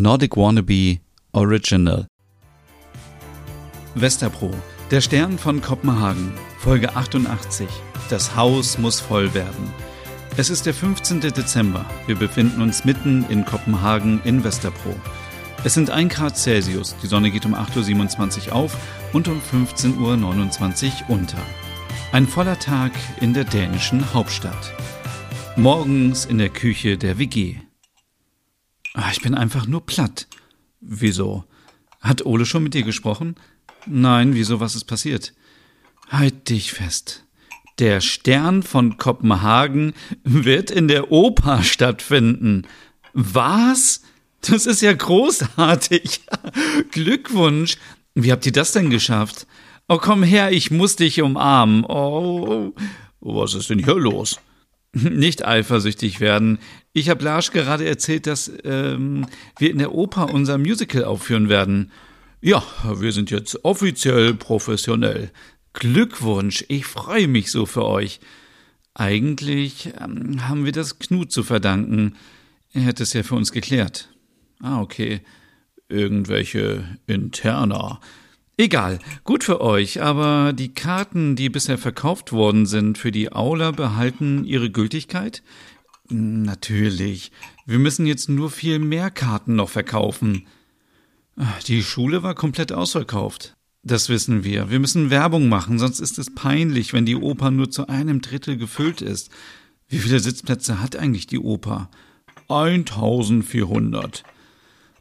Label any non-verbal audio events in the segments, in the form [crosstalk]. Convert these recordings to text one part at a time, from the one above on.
Nordic Wannabe Original. Westerpro, der Stern von Kopenhagen, Folge 88. Das Haus muss voll werden. Es ist der 15. Dezember. Wir befinden uns mitten in Kopenhagen in Westerpro. Es sind 1 Grad Celsius, die Sonne geht um 8.27 Uhr auf und um 15.29 Uhr unter. Ein voller Tag in der dänischen Hauptstadt. Morgens in der Küche der WG. Ah, ich bin einfach nur platt. Wieso? Hat Ole schon mit dir gesprochen? Nein, wieso, was ist passiert? Halt dich fest. Der Stern von Kopenhagen wird in der Oper stattfinden. Was? Das ist ja großartig. [laughs] Glückwunsch. Wie habt ihr das denn geschafft? Oh, komm her, ich muss dich umarmen. Oh, was ist denn hier los? [laughs] Nicht eifersüchtig werden. Ich habe Lars gerade erzählt, dass ähm, wir in der Oper unser Musical aufführen werden. Ja, wir sind jetzt offiziell professionell. Glückwunsch, ich freue mich so für euch. Eigentlich ähm, haben wir das Knut zu verdanken. Er hätte es ja für uns geklärt. Ah, okay. Irgendwelche Interna. Egal, gut für euch, aber die Karten, die bisher verkauft worden sind für die Aula, behalten ihre Gültigkeit? Natürlich. Wir müssen jetzt nur viel mehr Karten noch verkaufen. Die Schule war komplett ausverkauft. Das wissen wir. Wir müssen Werbung machen, sonst ist es peinlich, wenn die Oper nur zu einem Drittel gefüllt ist. Wie viele Sitzplätze hat eigentlich die Oper? 1400.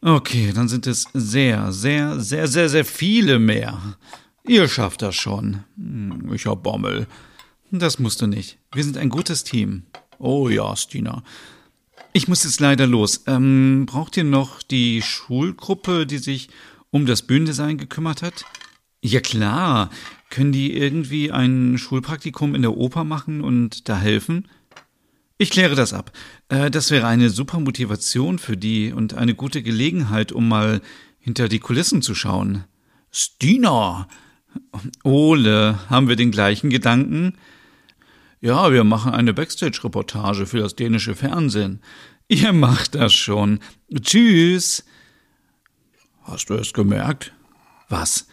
Okay, dann sind es sehr, sehr, sehr, sehr, sehr viele mehr. Ihr schafft das schon. Hm, ich hab Bommel. Das musst du nicht. Wir sind ein gutes Team. Oh ja, Stina. Ich muss jetzt leider los. Ähm, braucht ihr noch die Schulgruppe, die sich um das Bühnendesign gekümmert hat? Ja klar. Können die irgendwie ein Schulpraktikum in der Oper machen und da helfen? Ich kläre das ab. Äh, das wäre eine super Motivation für die und eine gute Gelegenheit, um mal hinter die Kulissen zu schauen. Stina! Ole, haben wir den gleichen Gedanken? Ja, wir machen eine Backstage-Reportage für das dänische Fernsehen. Ihr [laughs] macht das schon. Tschüss. Hast du es gemerkt? Was?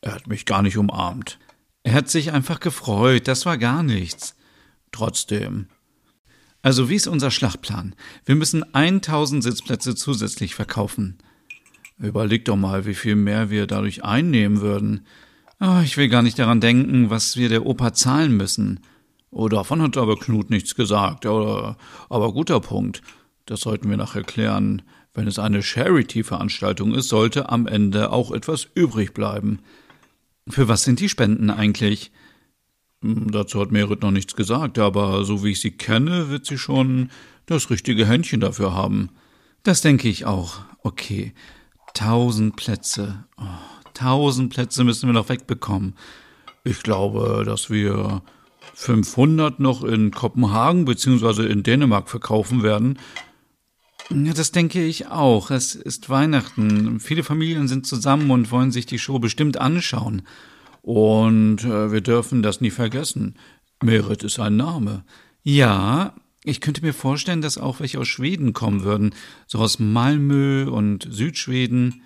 Er hat mich gar nicht umarmt. Er hat sich einfach gefreut, das war gar nichts. Trotzdem, also wie ist unser Schlachtplan? Wir müssen 1000 Sitzplätze zusätzlich verkaufen. Überleg doch mal, wie viel mehr wir dadurch einnehmen würden. Oh, ich will gar nicht daran denken, was wir der Oper zahlen müssen. Oh, davon hat aber Knut nichts gesagt. Aber, aber guter Punkt. Das sollten wir nachher klären. Wenn es eine Charity-Veranstaltung ist, sollte am Ende auch etwas übrig bleiben. Für was sind die Spenden eigentlich? Hm, dazu hat Merit noch nichts gesagt, aber so wie ich sie kenne, wird sie schon das richtige Händchen dafür haben. Das denke ich auch. Okay. Tausend Plätze. Oh, tausend Plätze müssen wir noch wegbekommen. Ich glaube, dass wir 500 noch in Kopenhagen bzw. in Dänemark verkaufen werden. Ja, das denke ich auch. Es ist Weihnachten. Viele Familien sind zusammen und wollen sich die Show bestimmt anschauen. Und äh, wir dürfen das nie vergessen. Merit ist ein Name. Ja, ich könnte mir vorstellen, dass auch welche aus Schweden kommen würden. So aus Malmö und Südschweden.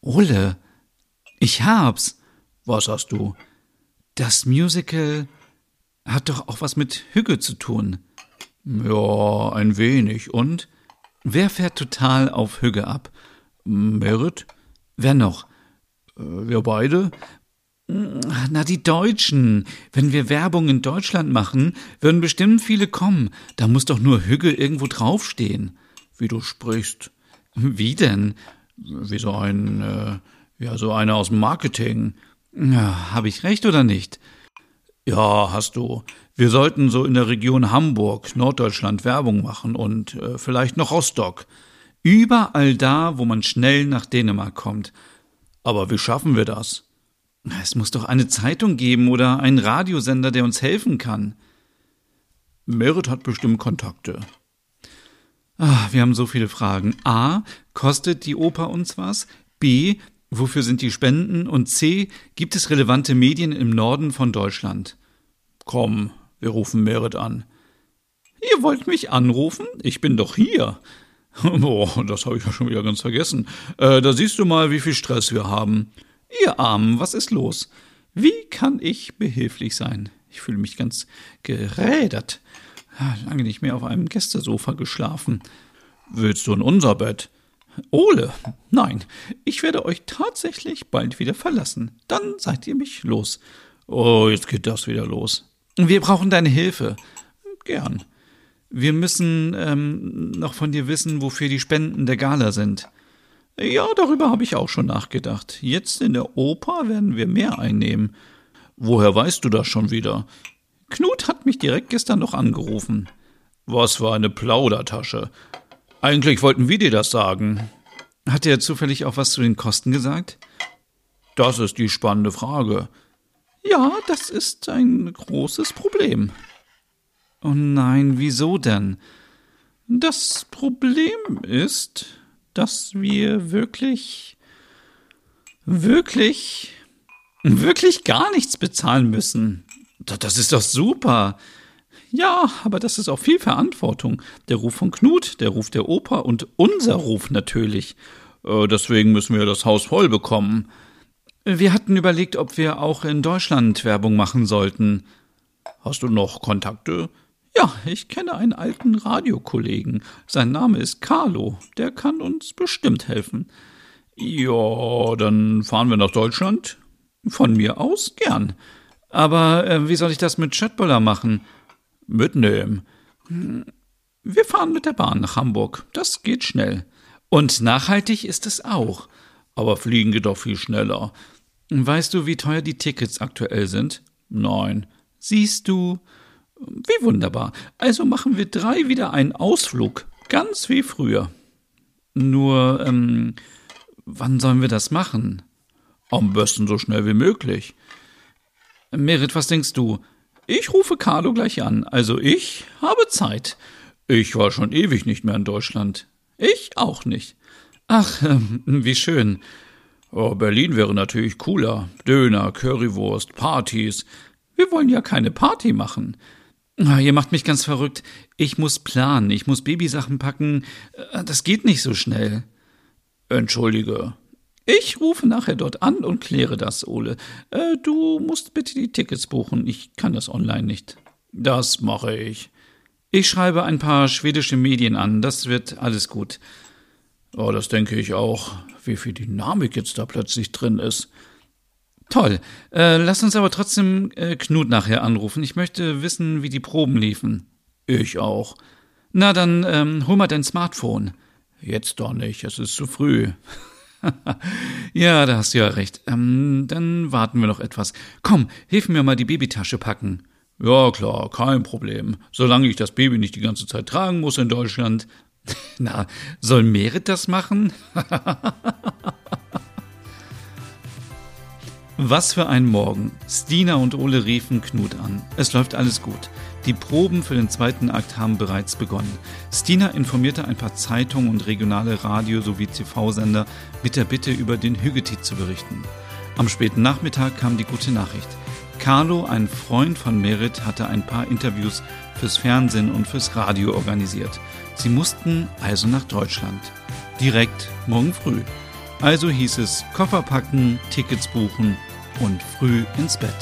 Ole, ich hab's. Was hast du? Das Musical hat doch auch was mit Hügge zu tun. Ja, ein wenig. Und? Wer fährt total auf Hügge ab? Merit? Wer noch? Äh, wir beide? Na, die Deutschen. Wenn wir Werbung in Deutschland machen, würden bestimmt viele kommen. Da muss doch nur Hügge irgendwo draufstehen. Wie du sprichst. Wie denn? Wie so ein, äh, ja, so einer aus dem Marketing. Ja, hab ich recht oder nicht? Ja, hast du. Wir sollten so in der Region Hamburg, Norddeutschland Werbung machen und äh, vielleicht noch Rostock. Überall da, wo man schnell nach Dänemark kommt. Aber wie schaffen wir das? Es muss doch eine Zeitung geben oder einen Radiosender, der uns helfen kann. Merit hat bestimmt Kontakte. Ach, wir haben so viele Fragen. A. Kostet die Oper uns was? B. Wofür sind die Spenden? Und C. Gibt es relevante Medien im Norden von Deutschland? Komm, wir rufen Merit an. Ihr wollt mich anrufen? Ich bin doch hier. [laughs] Boah, das habe ich ja schon wieder ganz vergessen. Äh, da siehst du mal, wie viel Stress wir haben. Ihr Armen, was ist los? Wie kann ich behilflich sein? Ich fühle mich ganz gerädert. Lange nicht mehr auf einem Gästesofa geschlafen. Willst du in unser Bett? Ole, nein, ich werde euch tatsächlich bald wieder verlassen. Dann seid ihr mich los. Oh, jetzt geht das wieder los. Wir brauchen deine Hilfe. Gern. Wir müssen ähm, noch von dir wissen, wofür die Spenden der Gala sind. Ja, darüber habe ich auch schon nachgedacht. Jetzt in der Oper werden wir mehr einnehmen. Woher weißt du das schon wieder? Knut hat mich direkt gestern noch angerufen. Was für eine Plaudertasche. Eigentlich wollten wir dir das sagen. Hat er zufällig auch was zu den Kosten gesagt? Das ist die spannende Frage. Ja, das ist ein großes Problem. Oh nein, wieso denn? Das Problem ist, dass wir wirklich, wirklich, wirklich gar nichts bezahlen müssen. Das ist doch super. Ja, aber das ist auch viel Verantwortung. Der Ruf von Knut, der Ruf der Oper und unser Ruf natürlich. Äh, deswegen müssen wir das Haus voll bekommen. Wir hatten überlegt, ob wir auch in Deutschland Werbung machen sollten. Hast du noch Kontakte? Ja, ich kenne einen alten Radiokollegen. Sein Name ist Carlo. Der kann uns bestimmt helfen. Ja, dann fahren wir nach Deutschland. Von mir aus gern. Aber äh, wie soll ich das mit Schöttböller machen? Mitnehmen. Wir fahren mit der Bahn nach Hamburg. Das geht schnell. Und nachhaltig ist es auch. Aber fliegen geht doch viel schneller. Weißt du, wie teuer die Tickets aktuell sind? Nein. Siehst du? Wie wunderbar. Also machen wir drei wieder einen Ausflug. Ganz wie früher. Nur, ähm, wann sollen wir das machen? Am besten so schnell wie möglich. Merit, was denkst du? Ich rufe Carlo gleich an. Also ich habe Zeit. Ich war schon ewig nicht mehr in Deutschland. Ich auch nicht. Ach, ähm, wie schön. Oh, Berlin wäre natürlich cooler. Döner, Currywurst, Partys. Wir wollen ja keine Party machen. Ihr macht mich ganz verrückt. Ich muss planen, ich muss Babysachen packen. Äh, das geht nicht so schnell. Entschuldige. Ich rufe nachher dort an und kläre das, Ole. Äh, du musst bitte die Tickets buchen. Ich kann das online nicht. Das mache ich. Ich schreibe ein paar schwedische Medien an. Das wird alles gut. Oh, das denke ich auch. Wie viel Dynamik jetzt da plötzlich drin ist. Toll. Äh, lass uns aber trotzdem äh, Knut nachher anrufen. Ich möchte wissen, wie die Proben liefen. Ich auch. Na, dann ähm, hol mal dein Smartphone. Jetzt doch nicht, es ist zu früh. [laughs] ja, da hast du ja recht. Ähm, dann warten wir noch etwas. Komm, hilf mir mal die Babytasche packen. Ja, klar, kein Problem. Solange ich das Baby nicht die ganze Zeit tragen muss in Deutschland. [laughs] Na, soll Merit das machen? [laughs] Was für ein Morgen. Stina und Ole riefen Knut an. Es läuft alles gut. Die Proben für den zweiten Akt haben bereits begonnen. Stina informierte ein paar Zeitungen und regionale Radio- sowie TV-Sender mit der Bitte, über den Hügeti zu berichten. Am späten Nachmittag kam die gute Nachricht. Carlo, ein Freund von Merit, hatte ein paar Interviews fürs Fernsehen und fürs Radio organisiert. Sie mussten also nach Deutschland. Direkt morgen früh. Also hieß es Koffer packen, Tickets buchen und früh ins Bett.